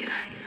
You.